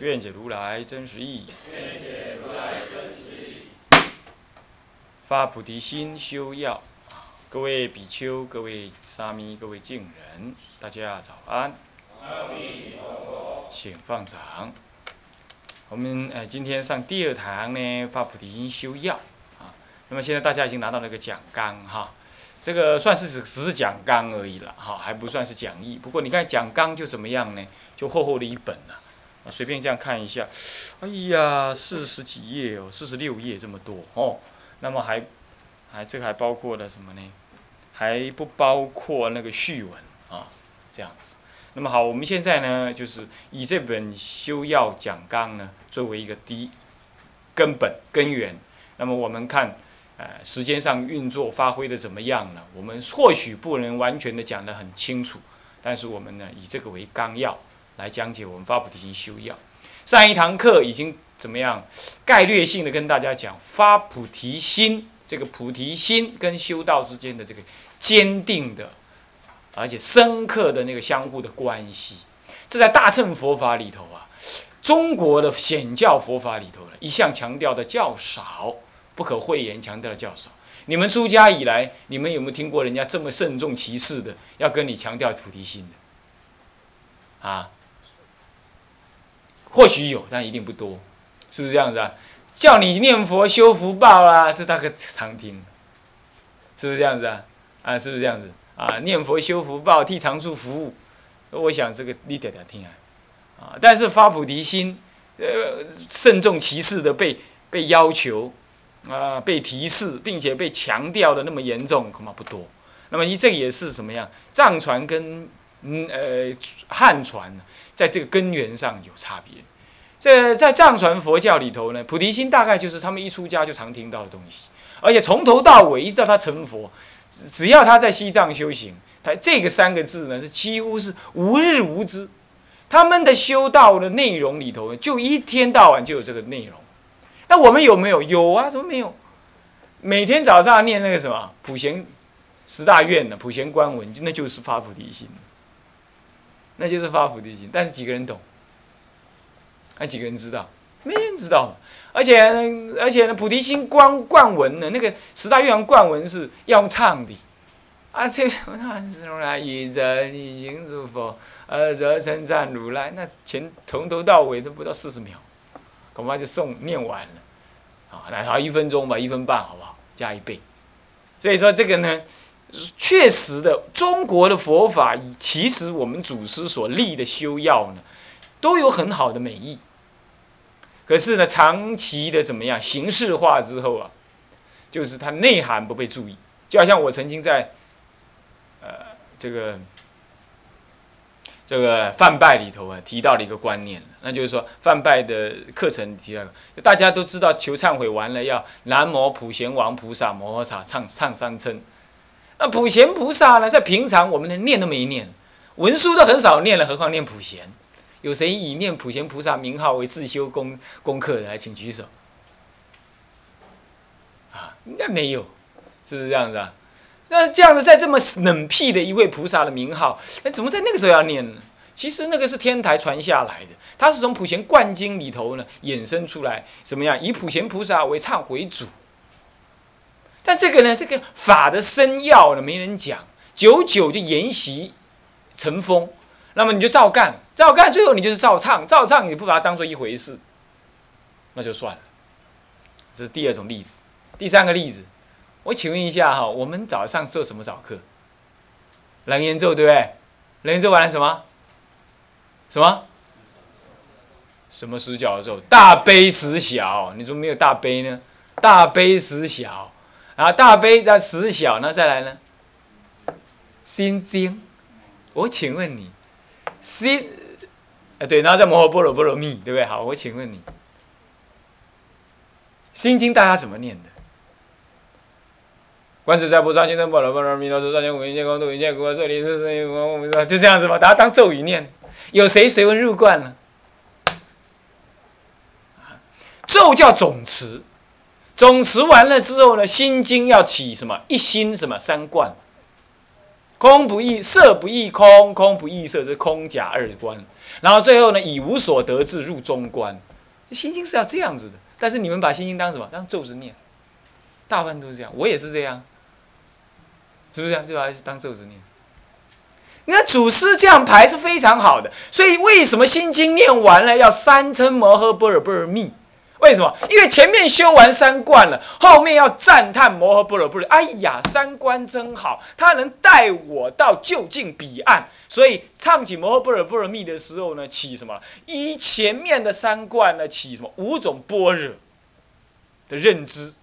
愿解如来真实义。愿解如来真实义。发菩提心，修要。各位比丘、各位沙弥、各位敬人，大家早安。阿弥陀佛。请放掌。我们呃今天上第二堂呢，发菩提心修要啊。那么现在大家已经拿到那个讲纲哈，这个算是只只是讲纲而已了哈，还不算是讲义。不过你看讲纲就怎么样呢？就厚厚的一本了、啊随便这样看一下，哎呀，四十几页哦，四十六页这么多哦。那么还还这个还包括了什么呢？还不包括那个序文啊，这样子。那么好，我们现在呢，就是以这本修要讲纲呢，作为一个第一根本根源。那么我们看，呃，时间上运作发挥的怎么样呢？我们或许不能完全的讲得很清楚，但是我们呢，以这个为纲要来讲解我们发菩提心修要。上一堂课已经怎么样？概略性的跟大家讲发菩提心，这个菩提心跟修道之间的这个坚定的。而且深刻的那个相互的关系，这在大乘佛法里头啊，中国的显教佛法里头呢，一向强调的较少，不可讳言，强调的较少。你们出家以来，你们有没有听过人家这么慎重其事的，要跟你强调菩提心的？啊？或许有，但一定不多，是不是这样子啊？叫你念佛修福报啊，这大概常听，是不是这样子啊？啊，是不是这样子？啊，念佛修福报，替常住服务，我想这个你点点听啊，啊，但是发菩提心，呃，慎重其事的被被要求，啊，被提示，并且被强调的那么严重，恐怕不多。那么，一这个也是什么样？藏传跟嗯呃汉传呢，在这个根源上有差别。这在藏传佛教里头呢，菩提心大概就是他们一出家就常听到的东西，而且从头到尾，一直到他成佛。只要他在西藏修行，他这个三个字呢是几乎是无日无之。他们的修道的内容里头，就一天到晚就有这个内容。那我们有没有？有啊，怎么没有？每天早上念那个什么普贤十大愿的普贤观文，那就是发菩提心，那就是发菩提心。但是几个人懂？那几个人知道？没人知道。而且而且呢，菩提心光灌文呢，那个十大愿王灌文是要唱的，啊，这那如来一者礼应如佛，二者称赞如来，那前从头到尾都不到四十秒，恐怕就诵念完了，啊，那好一分钟吧，一分半好不好？加一倍，所以说这个呢，确实的，中国的佛法，其实我们祖师所立的修要呢，都有很好的美意。可是呢，长期的怎么样形式化之后啊，就是它内涵不被注意。就好像我曾经在，呃，这个这个梵拜里头啊提到了一个观念，那就是说梵拜的课程提到，大家都知道求忏悔完了要南无普贤王菩萨摩诃萨唱唱三称。那普贤菩萨呢，在平常我们连念都没念，文书都很少念了，何况念普贤？有谁以念普贤菩萨名号为自修功功课的？来，请举手。啊，应该没有，是不是这样子啊？那这样子，在这么冷僻的一位菩萨的名号，那怎么在那个时候要念呢？其实那个是天台传下来的，它是从普贤灌经里头呢衍生出来，怎么样？以普贤菩萨为忏悔主。但这个呢，这个法的深要呢，没人讲，久久就沿袭成风。那么你就照干，照干，最后你就是照唱，照唱你不把它当做一回事，那就算了。这是第二种例子。第三个例子，我请问一下哈，我们早上做什么早课？楞严咒对不对？楞严咒完了什么？什么？什么十角咒？大悲十小，你怎么没有大悲呢？大悲十小，然后大悲再十小，那再来呢？心经。我请问你。心，啊对，然后再摩诃般若波罗蜜，对不对？好，我请问你，心经大家怎么念的？观自在菩萨行深般若波罗蜜多时，三千五百千光度一切国舍利子，就这样子嘛，大家当咒语念。有谁随文入观了？咒叫总持，总持完了之后呢，心经要起什么？一心什么三观？空不异色，不异空，空不异色，是空假二观。然后最后呢，以无所得智入中观。心经是要这样子的，但是你们把心经当什么？当咒子念，大部分都是这样，我也是这样，是不是这样？就把是当咒子念。你看祖师这样排是非常好的，所以为什么心经念完了要三称摩诃般若波罗蜜？为什么？因为前面修完三观了，后面要赞叹摩诃般若波罗。哎呀，三观真好，它能带我到就近彼岸。所以唱起摩诃般若波罗蜜的时候呢，起什么？以前面的三观呢，起什么？五种般若的认知。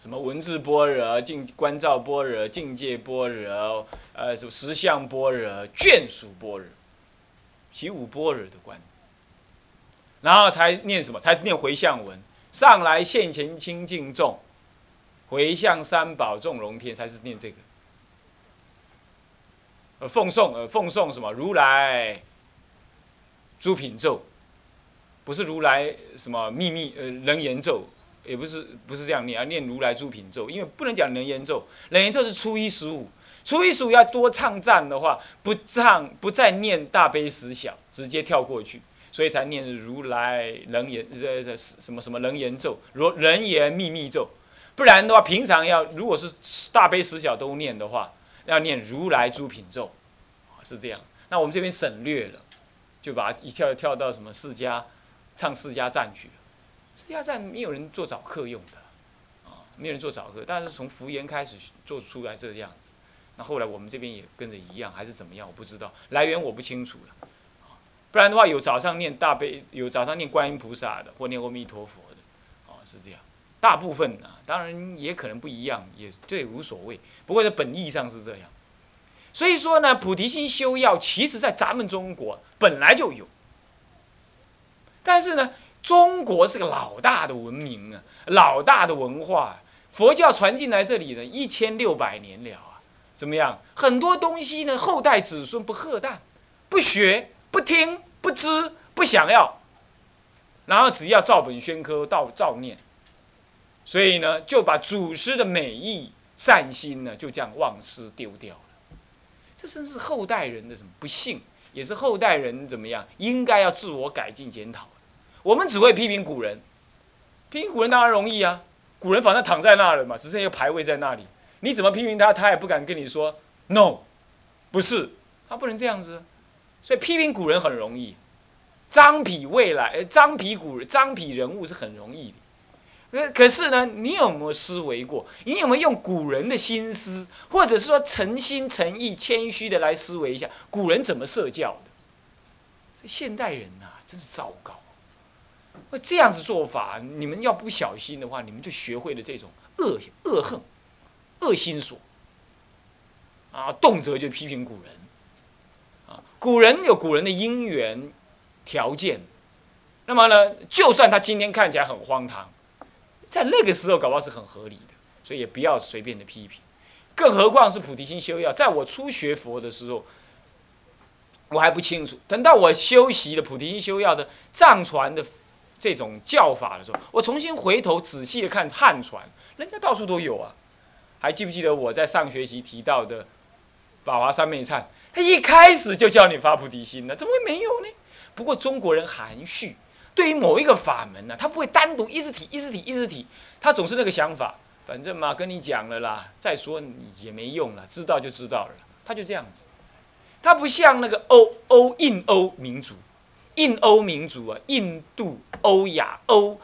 什么文字般若、境观照般若、境界般若，呃，什么实相般若、眷属般若，起五般若的观。然后才念什么？才念回向文。上来现前清净众，回向三宝众龙天，才是念这个。呃，奉送呃，奉送什么？如来诸品咒，不是如来什么秘密呃人言咒，也不是不是这样念，要念如来诸品咒，因为不能讲人言咒，人言咒是初一十五，初一十五要多唱赞的话，不唱不再念大悲十小，直接跳过去。所以才念如来人言这这什么什么人言咒，如人言秘密咒，不然的话，平常要如果是大悲十小都念的话，要念如来诸品咒，是这样。那我们这边省略了，就把一跳跳到什么四家唱四家赞去了。四家赞没有人做早课用的，啊，没有人做早课，但是从福言开始做出来这个样子。那后来我们这边也跟着一样，还是怎么样？我不知道来源我不清楚了。不然的话，有早上念大悲，有早上念观音菩萨的，或念阿弥陀佛的，哦，是这样。大部分啊，当然也可能不一样，也这无所谓。不过在本意上是这样。所以说呢，菩提心修要，其实在咱们中国本来就有。但是呢，中国是个老大的文明啊，老大的文化，佛教传进来这里呢，一千六百年了啊，怎么样？很多东西呢，后代子孙不喝淡，不学。不听不知不想要，然后只要照本宣科照照念，所以呢就把祖师的美意善心呢就这样忘失丢掉了。这真是后代人的什么不幸，也是后代人怎么样应该要自我改进检讨。我们只会批评古人，批评古人当然容易啊，古人反正躺在那了嘛，只剩一个牌位在那里，你怎么批评他，他也不敢跟你说 no，不是，他不能这样子。所以批评古人很容易，张皮未来，张皮古人张皮人物是很容易的。可可是呢，你有没有思维过？你有没有用古人的心思，或者是说诚心诚意、谦虚的来思维一下，古人怎么设教的？现代人呐，真是糟糕。那这样子做法，你们要不小心的话，你们就学会了这种恶恶恨、恶心所。啊，动辄就批评古人。古人有古人的因缘条件，那么呢，就算他今天看起来很荒唐，在那个时候搞不好是很合理的，所以也不要随便的批评。更何况是菩提心修要，在我初学佛的时候，我还不清楚。等到我修习了菩提心修要的藏传的这种教法的时候，我重新回头仔细的看汉传，人家到处都有啊。还记不记得我在上学期提到的法华三昧忏？一开始就叫你发菩提心呢，怎么会没有呢？不过中国人含蓄，对于某一个法门呢，他不会单独一直提、一直提、一直提，他总是那个想法，反正嘛跟你讲了啦，再说也没用了，知道就知道了，他就这样子。他不像那个欧欧印欧民族，印欧民族啊，印度、欧亚、欧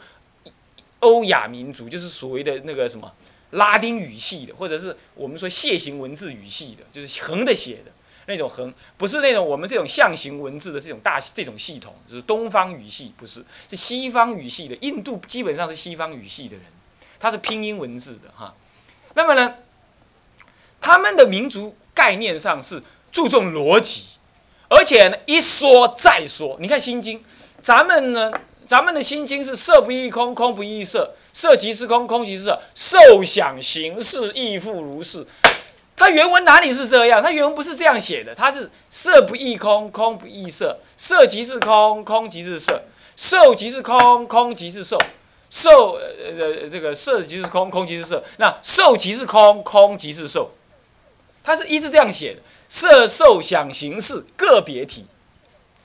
欧亚民族，就是所谓的那个什么拉丁语系的，或者是我们说楔形文字语系的，就是横的写的。那种横不是那种我们这种象形文字的这种大这种系统，就是东方语系，不是是西方语系的。印度基本上是西方语系的人，他是拼音文字的哈。那么呢，他们的民族概念上是注重逻辑，而且呢一说再说。你看《心经》，咱们呢咱们的心经是色不异空，空不异色，色即是空，空即是色，受想行识亦复如是。他原文哪里是这样？他原文不是这样写的，他是色不异空，空不异色，色即是空，空即是色，受即是空，空即是受，受呃这个色即是空，空即是色，那受即是空，空即是受。他是一直这样写的，色受想行识个别体。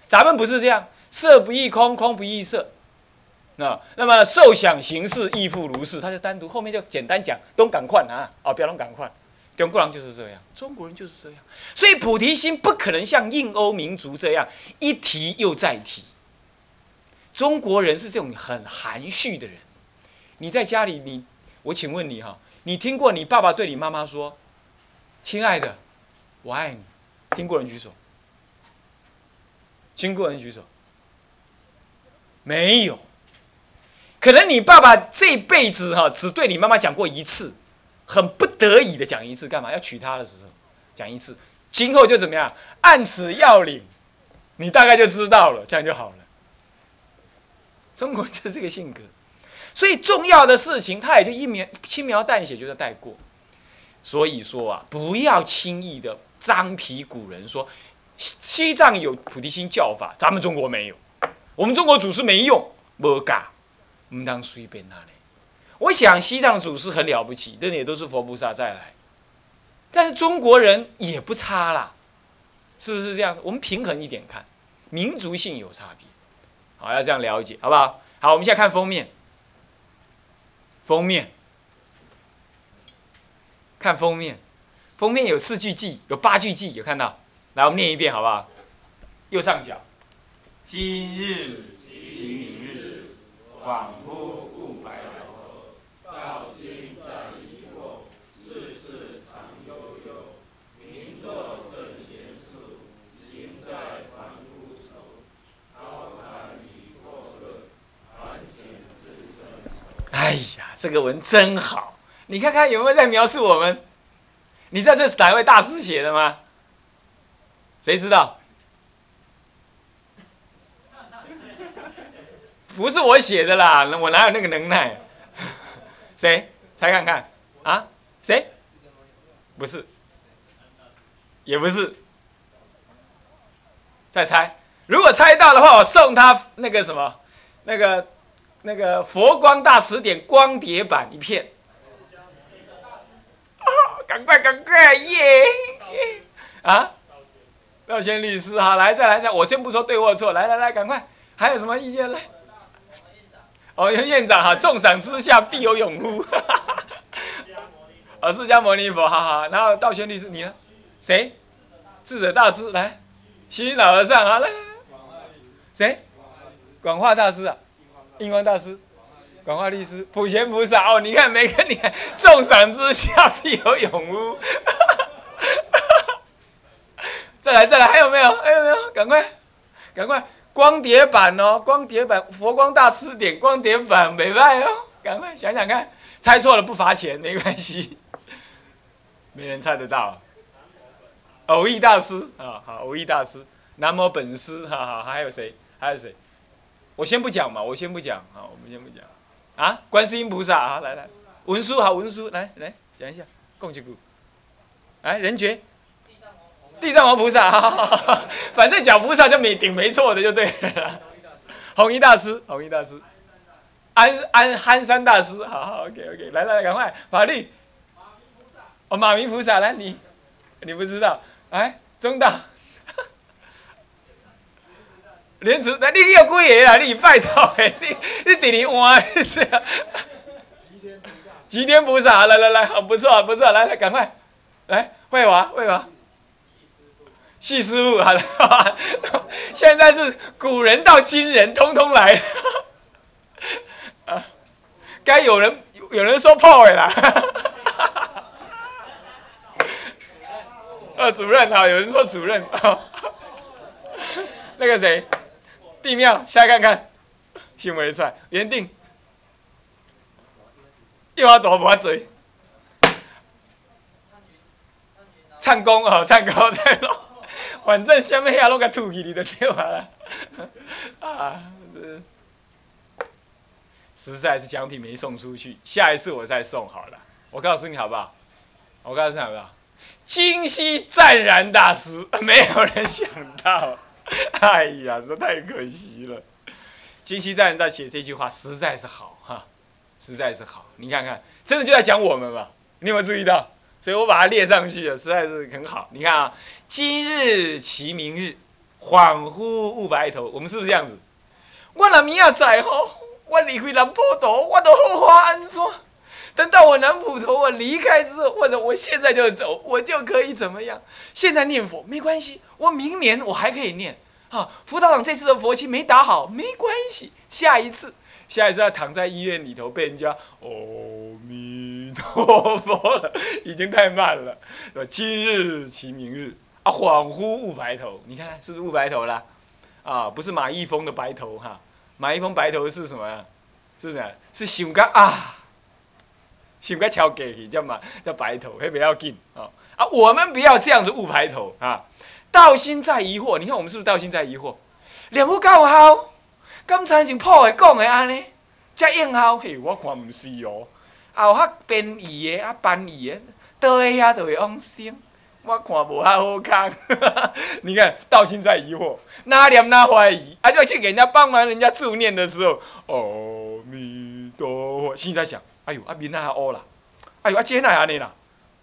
咱们不是这样，色不异空，空不异色。那那么受想行识亦复如是，他就单独后面就简单讲，都赶快啊，哦，不要拢赶快。中国人就是这样，中国人就是这样，所以菩提心不可能像印欧民族这样一提又再提。中国人是这种很含蓄的人。你在家里，你我请问你哈，你听过你爸爸对你妈妈说：“亲爱的，我爱你。”听过人举手？听过人举手？没有。可能你爸爸这辈子哈只对你妈妈讲过一次。很不得已的讲一次，干嘛要娶她的时候讲一次，今后就怎么样？按此要领，你大概就知道了，这样就好了。中国就是这个性格，所以重要的事情他也就一描轻描淡写就在带过。所以说啊，不要轻易的张皮古人说西藏有菩提心教法，咱们中国没有，我们中国祖师没用，没嘎，唔当随便那里。我想西藏祖师很了不起，那也都是佛菩萨再来，但是中国人也不差啦，是不是这样？我们平衡一点看，民族性有差别，好要这样了解，好不好？好，我们现在看封面，封面，看封面，封面有四句偈，有八句偈，有看到？来，我们念一遍，好不好？右上角，今日即明日，恍惚。这个文真好！你看看有没有在描述我们？你知道这是哪位大师写的吗？谁知道？不是我写的啦，我哪有那个能耐？谁？猜看看啊？谁？不是，也不是。再猜，如果猜到的话，我送他那个什么，那个。那个佛光大辞典光碟版一片，啊，赶快赶快耶！啊，道贤律师哈，来再来再，我先不说对或错，来来来，赶快，还有什么意见来？哦，院长哈，重赏之下必有勇夫，哈 哈哦，释迦牟尼佛，哈哈，然后道贤律师你呢？谁？智者大师来，西老和尚啊来，谁？广化大师啊。印光大师、广化律师、普贤菩萨哦，你看每个你看，重赏之下必有勇夫。再来再来，还有没有？还有没有？赶快，赶快！光碟版哦，光碟版《佛光大师典》光碟版没卖哦，赶快想想看，猜错了不罚钱，没关系，没人猜得到。偶益大师啊，好，偶益大师，南无本师，哈哈，还有谁？还有谁？我先不讲嘛，我先不讲，好，我们先不讲，啊，观世音菩萨啊，来来，文殊好，文殊来来讲一下，共几股，来人觉，地藏王菩萨，反正讲菩萨就没顶没错的就对了，弘一大师，弘一大师，安安憨山大师，好好，OK OK，来来来，赶快法律，哦，马明菩萨来你，你不知道，来中道。莲池，那你有几个啦？你拜托诶，你你第二换是啊？齐天菩萨，来来来，好不错不错，来来赶快，来慧华慧华，细师傅好了，现在是古人到今人通通来，啊，该有人有人说破诶啦，二主任啊，有人说主任，那个谁？地庙，下看看，新闻出来，原定，一花大无嘴，唱功哦，唱功在咯，反正什么遐拢甲吐去，你就对啊啦，啊，实在是奖品没送出去，下一次我再送好了。我告诉你好不好？我告诉你好不好？今夕湛然大师，没有人想到，哎呀，这太可惜了。金熙赞在写这句话，实在是好哈，实在是好。你看看，真的就在讲我们嘛？你有没有注意到？所以我把它列上去了，实在是很好。你看啊，今日其明日，恍惚雾白头。我们是不是这样子？我若明仔载吼，我离开南坡头，我都好花安怎？等到我南浦头我离开之后，或者我现在就走，我就可以怎么样？现在念佛没关系，我明年我还可以念。啊，辅导长这次的佛期没打好，没关系，下一次，下一次要躺在医院里头被人家阿弥陀佛了，已经太慢了。今日其明日啊，恍惚雾白头，你看是不是雾白头啦？啊，不是马一峰的白头哈，马一峰白头是什么呀？是什么？是想个啊，想个敲过去叫嘛叫白头，还不要紧哦啊，我们不要这样子误白头啊。道心在疑惑，你看我们是不是道心在疑惑？念佛够好，刚才像破的讲的安尼，才应效。嘿，我看毋是哦，有较变异的、啊翻译的，倒个遐就会往生。我看无遐好看。你看道心在疑惑，哪念哪怀疑，啊就去给人家帮忙，人家助念的时候，阿弥陀佛，心在想，哎呦，啊面那乌啦，哎呦，啊这哪安尼啦，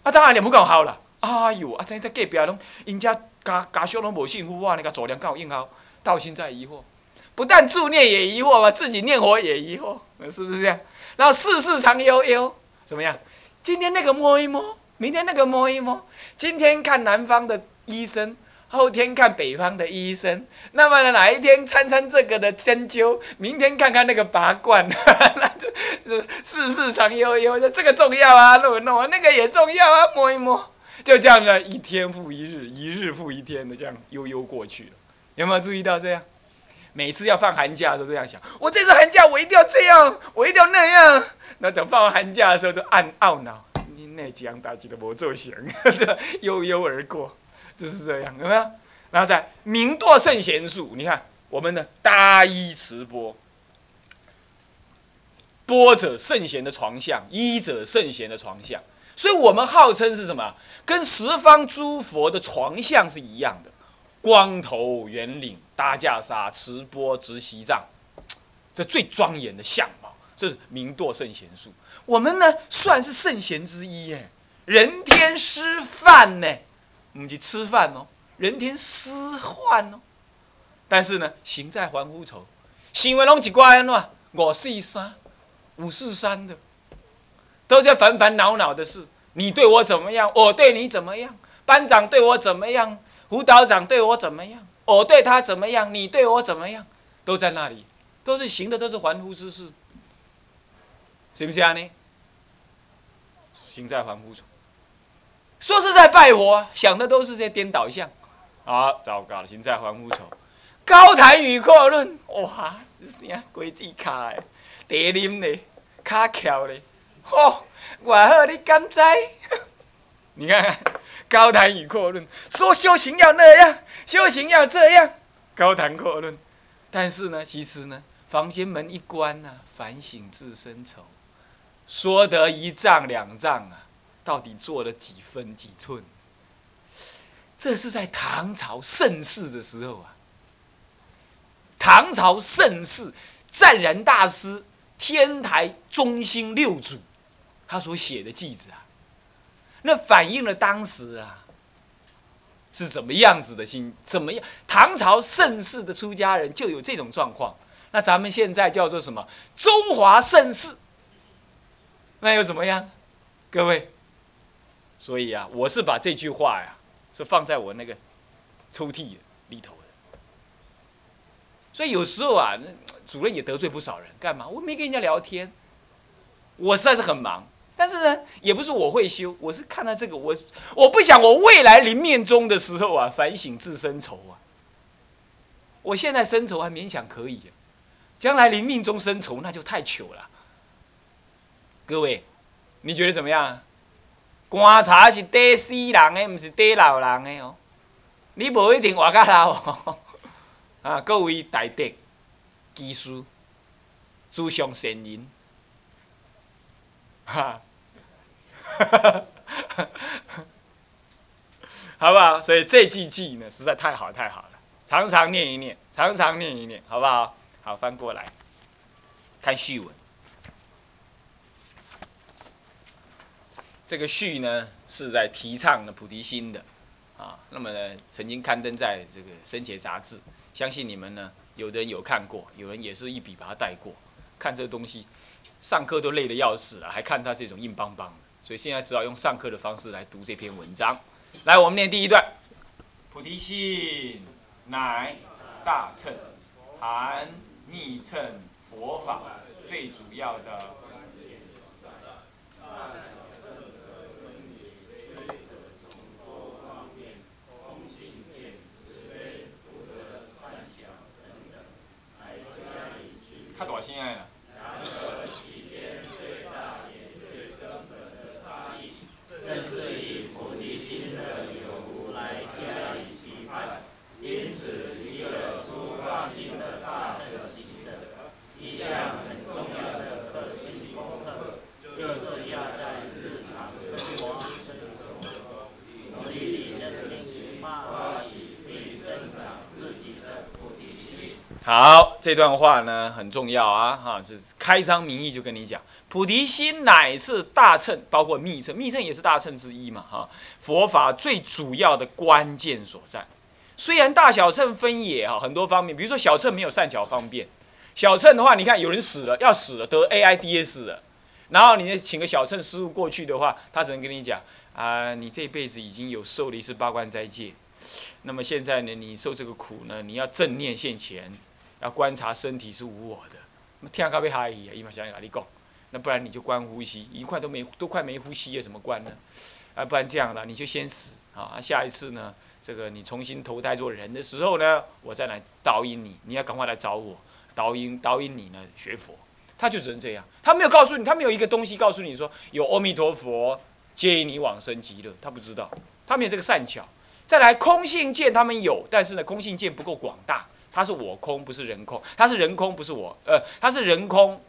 啊当然念不够好啦，哎呦，啊在在隔壁拢，因家。家家属拢无幸福，我那个做良有应好，到现在疑惑，不但助念也疑惑嘛，自己念佛也疑惑，是不是这样？然后世事常悠悠，怎么样？今天那个摸一摸，明天那个摸一摸，今天看南方的医生，后天看北方的医生，那么呢，哪一天参参这个的针灸，明天看看那个拔罐，那就世事常悠悠，这个重要啊，弄弄啊，那个也重要啊，摸一摸。就这样呢，一天复一日，一日复一天的这样悠悠过去了。有没有注意到这样？每次要放寒假都这样想：我这次寒假我一定要这样，我一定要那样。那等放完寒假的时候，就暗懊恼：你那几样大吉都没做成，这悠悠而过，就是这样，有没有？然后再明堕圣贤术，你看我们的大衣持钵，钵者圣贤的床相，衣者圣贤的床相。所以我们号称是什么？跟十方诸佛的床相是一样的，光头圆领，搭袈裟，持钵执席杖，这最庄严的相貌，这是明堕圣贤术。我们呢，算是圣贤之一耶，人天师范呢，我们去吃饭哦，人天师范哦。但是呢，行在凡夫愁，行为拢一挂安怎？五四三，五四三的。都是烦烦恼恼的事。你对我怎么样？我对你怎么样？班长对我怎么样？辅导长对我怎么样？我对他怎么样？你对我怎么样？都在那里，都是行的，都是凡夫之事，是不是啊？呢？行在凡夫中，说是在拜佛，想的都是些颠倒相。啊，糟糕了！行在凡夫中，高谈与阔论，哇，这啥鬼子卡的，地林的，卡巧的。哦，我好，你敢知？你看看高谈与阔论，说修行要那样，修行要这样，高谈阔论。但是呢，其实呢，房间门一关呢，反省自身愁，说得一丈两丈啊，到底做了几分几寸？这是在唐朝盛世的时候啊，唐朝盛世，湛然大师天台中心六祖。他所写的句子啊，那反映了当时啊是怎么样子的心，怎么样？唐朝盛世的出家人就有这种状况，那咱们现在叫做什么？中华盛世，那又怎么样？各位，所以啊，我是把这句话呀，是放在我那个抽屉里头的。所以有时候啊，主任也得罪不少人，干嘛？我没跟人家聊天，我实在是很忙。但是呢，也不是我会修，我是看到这个，我我不想我未来临命终的时候啊，反省自身愁啊。我现在生愁还勉强可以，将来临命中生愁那就太糗了。各位，你觉得怎么样？观察是得死人的，不是得老人诶哦。你无一定活较老哦。啊，各位大德、技师、诸上善人。哈，好不好？所以这句偈呢，实在太好太好了，常常念一念，常常念一念，好不好？好，翻过来看序文。这个序呢，是在提倡的菩提心的，啊，那么呢，曾经刊登在这个《生前杂志》，相信你们呢，有的人有看过，有人也是一笔把它带过。看这东西，上课都累得要死了，还看他这种硬邦邦的，所以现在只好用上课的方式来读这篇文章。来，我们念第一段：菩提心，乃大乘含密乘佛法最主要的。亲爱的。好，这段话呢很重要啊，哈，是开张名义就跟你讲，菩提心乃是大乘，包括密乘，密乘也是大乘之一嘛，哈，佛法最主要的关键所在。虽然大小乘分野哈，很多方面，比如说小乘没有善巧方便，小乘的话，你看有人死了要死了得 AIDS 了，然后你请个小乘师傅过去的话，他只能跟你讲啊，你这辈子已经有受了一次八关斋戒，那么现在呢，你受这个苦呢，你要正念现前。要观察身体是无我的，那听咖啡哈伊啊，伊嘛想跟你讲，那不然你就观呼吸，一块都没都快没呼吸了，怎么观呢？啊，不然这样了，你就先死啊！下一次呢，这个你重新投胎做人的时候呢，我再来导引你，你要赶快来找我，导引导引你呢学佛。他就只能这样，他没有告诉你，他没有一个东西告诉你说有阿弥陀佛接引你往生极乐，他不知道，他没有这个善巧。再来空性见他们有，但是呢，空性见不够广大。它是我空，不是人空；它是人空，不是我，呃，它是人空，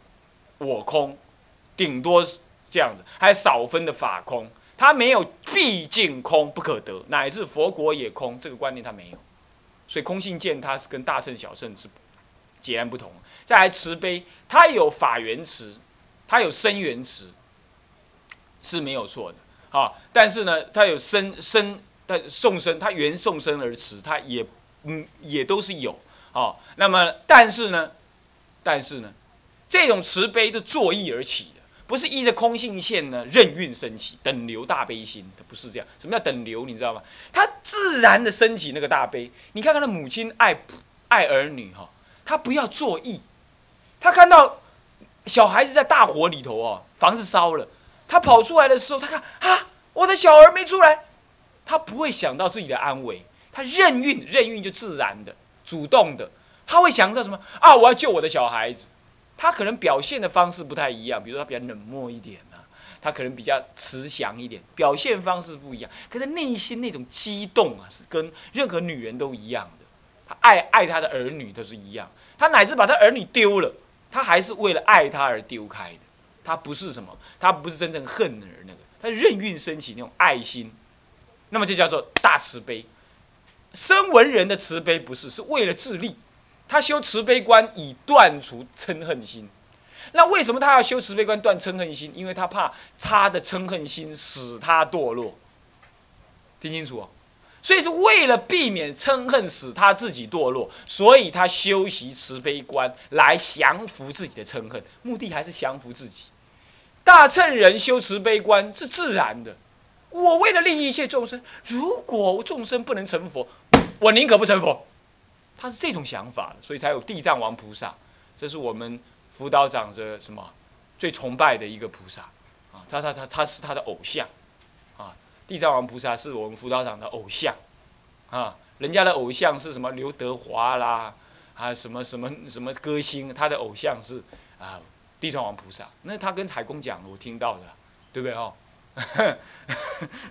我空，顶多是这样子，还有少分的法空，它没有毕竟空不可得，乃至佛国也空，这个观念它没有，所以空性见它是跟大圣小圣是截然不同。再来慈悲，它有法缘慈，它有生缘慈，是没有错的啊。但是呢，它有生生，但送生，它缘送生而慈，它也嗯也都是有。哦，那么但是呢，但是呢，这种慈悲是作意而起的，不是依着空性线呢任运升起等流大悲心，它不是这样。什么叫等流？你知道吗？它自然的升起那个大悲。你看看那母亲爱爱儿女哈，他不要作意，他看到小孩子在大火里头哦，房子烧了，他跑出来的时候，他看啊，我的小儿没出来，他不会想到自己的安危，他任运任运就自然的。主动的，他会想到什么啊？我要救我的小孩子，他可能表现的方式不太一样，比如说他比较冷漠一点啊，他可能比较慈祥一点，表现方式不一样，可是内心那种激动啊，是跟任何女人都一样的。他爱爱他的儿女都是一样，他乃至把他儿女丢了，他还是为了爱他而丢开的。他不是什么，他不是真正恨而那个，他任运升起那种爱心，那么就叫做大慈悲。生文人的慈悲不是，是为了自利。他修慈悲观以断除嗔恨心。那为什么他要修慈悲观断嗔恨心？因为他怕他的嗔恨心使他堕落。听清楚哦。所以是为了避免嗔恨使他自己堕落，所以他修习慈悲观来降服自己的嗔恨，目的还是降服自己。大乘人修慈悲观是自然的。我为了利益一切众生，如果众生不能成佛，我宁可不成佛。他是这种想法，所以才有地藏王菩萨。这是我们辅导长的什么最崇拜的一个菩萨啊！他他他他是他的偶像啊！地藏王菩萨是我们辅导长的偶像啊！人家的偶像是什么刘德华啦啊什么什么什么歌星，他的偶像是啊地藏王菩萨。那他跟海公讲，我听到的，对不对哦？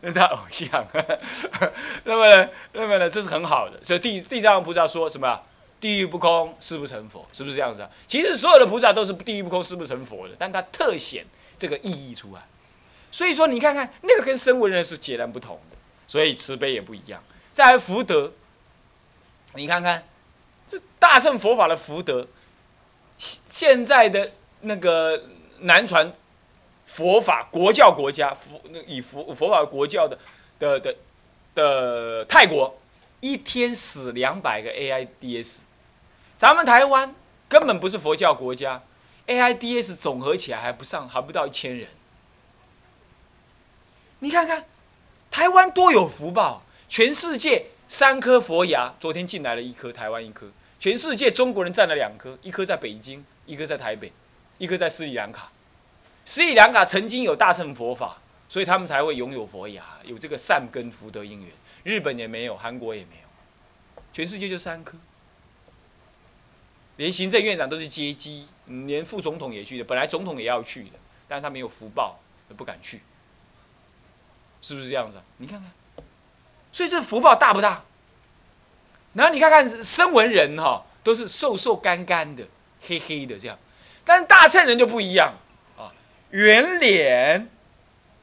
那是他偶像，那么呢？那么呢？这是很好的。所以地地藏菩萨说什么？地狱不空，誓不成佛，是不是这样子啊？其实所有的菩萨都是地狱不空，誓不成佛的。但他特显这个意义出来。所以说，你看看那个跟声闻人是截然不同的，所以慈悲也不一样。再来福德，你看看这大乘佛法的福德，现在的那个南传佛法国教国家佛以佛佛法国教的的的的泰国，一天死两百个 AIDS，咱们台湾根本不是佛教国家，AIDS 总合起来还不上还不到一千人。你看看，台湾多有福报！全世界三颗佛牙，昨天进来了一颗，台湾一颗。全世界中国人占了两颗，一颗在北京，一颗在台北，一颗在斯里兰卡。斯里兰卡曾经有大乘佛法，所以他们才会拥有佛牙，有这个善根福德因缘。日本也没有，韩国也没有，全世界就三颗。连行政院长都是接机，连副总统也去的，本来总统也要去的，但是他没有福报，不敢去。是不是这样子？你看看，所以这福报大不大？然后你看看声闻人哈，都是瘦瘦干干的、黑黑的这样，但是大乘人就不一样，圆脸、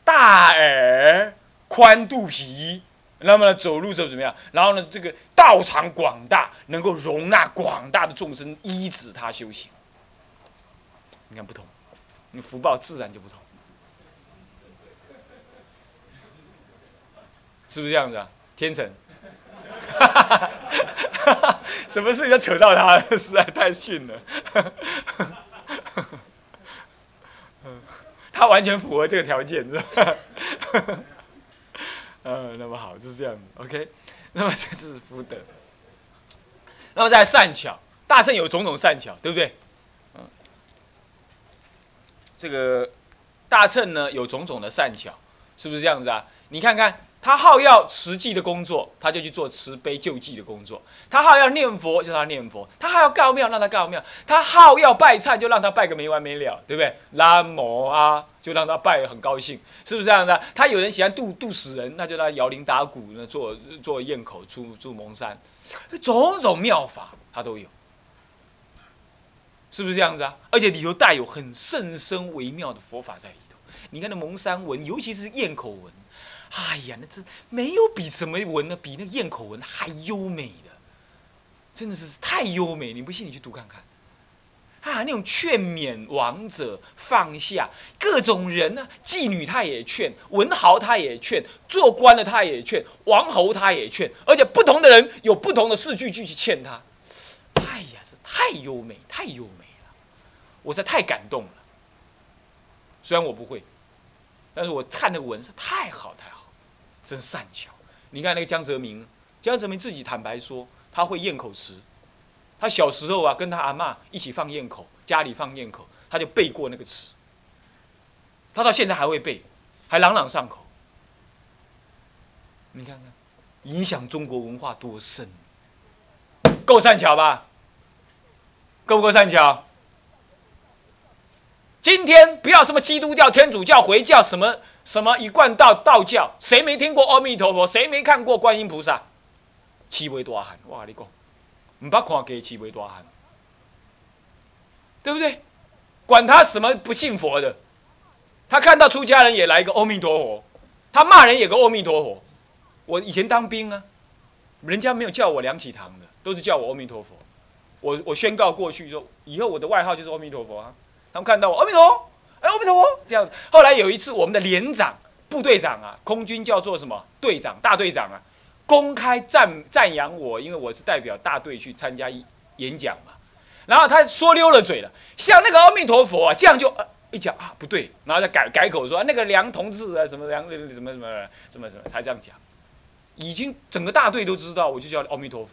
大耳、宽肚皮，那么呢走路就怎么样？然后呢这个道场广大，能够容纳广大的众生依止他修行。你看不同，你福报自然就不同。是不是这样子啊？天成，什么事情都扯到他，实在太逊了。他完全符合这个条件，是吧？嗯，那么好，就是这样子。OK，那么这是福德。那么在善巧，大圣有种种善巧，对不对？嗯，这个大乘呢有种种的善巧，是不是这样子啊？你看看。他好要慈济的工作，他就去做慈悲救济的工作；他好要念佛，就他念佛；他好要告庙，让他告庙；他好要拜忏，就让他拜个没完没了，对不对？拉摩啊，就让他拜很高兴，是不是这样的？他有人喜欢渡渡死人，那就让他摇铃打鼓呢，做做堰口出出蒙山，种种妙法他都有，是不是这样子啊？而且里头带有很甚深微妙的佛法在里头。你看那蒙山文，尤其是堰口文。哎呀，那这没有比什么文呢？比那咽口文还优美的，真的是太优美！你不信，你去读看看。啊，那种劝勉王者放下各种人呢，妓女他也劝，文豪他也劝，做官的他也劝，王侯他也劝，而且不同的人有不同的四句句去劝他。哎呀，这太优美，太优美了，我实在太感动了。虽然我不会，但是我看那个文是太好太好。真善巧，你看那个江泽民，江泽民自己坦白说，他会咽口词。他小时候啊，跟他阿妈一起放咽口，家里放咽口，他就背过那个词。他到现在还会背，还朗朗上口。你看看，影响中国文化多深，够善巧吧？够不够善巧？今天不要什么基督教、天主教、回教什么。什么一贯道道教？谁没听过阿弥陀佛？谁没看过观音菩萨？七位大汉，我跟你讲，唔怕看给七位大汉，对不对？管他什么不信佛的，他看到出家人也来一个阿弥陀佛，他骂人也个阿弥陀佛。我以前当兵啊，人家没有叫我梁启堂的，都是叫我阿弥陀佛。我我宣告过去说，以后我的外号就是阿弥陀佛啊。他们看到我阿弥陀。阿弥陀佛，这样子。后来有一次，我们的连长、部队长啊，空军叫做什么队长、大队长啊，公开赞赞扬我，因为我是代表大队去参加演讲嘛。然后他说溜了嘴了，像那个阿弥陀佛啊，这样就呃一讲啊不对，然后再改改口说那个梁同志啊，什么梁什么什么什么什么才这样讲。已经整个大队都知道，我就叫阿弥陀佛，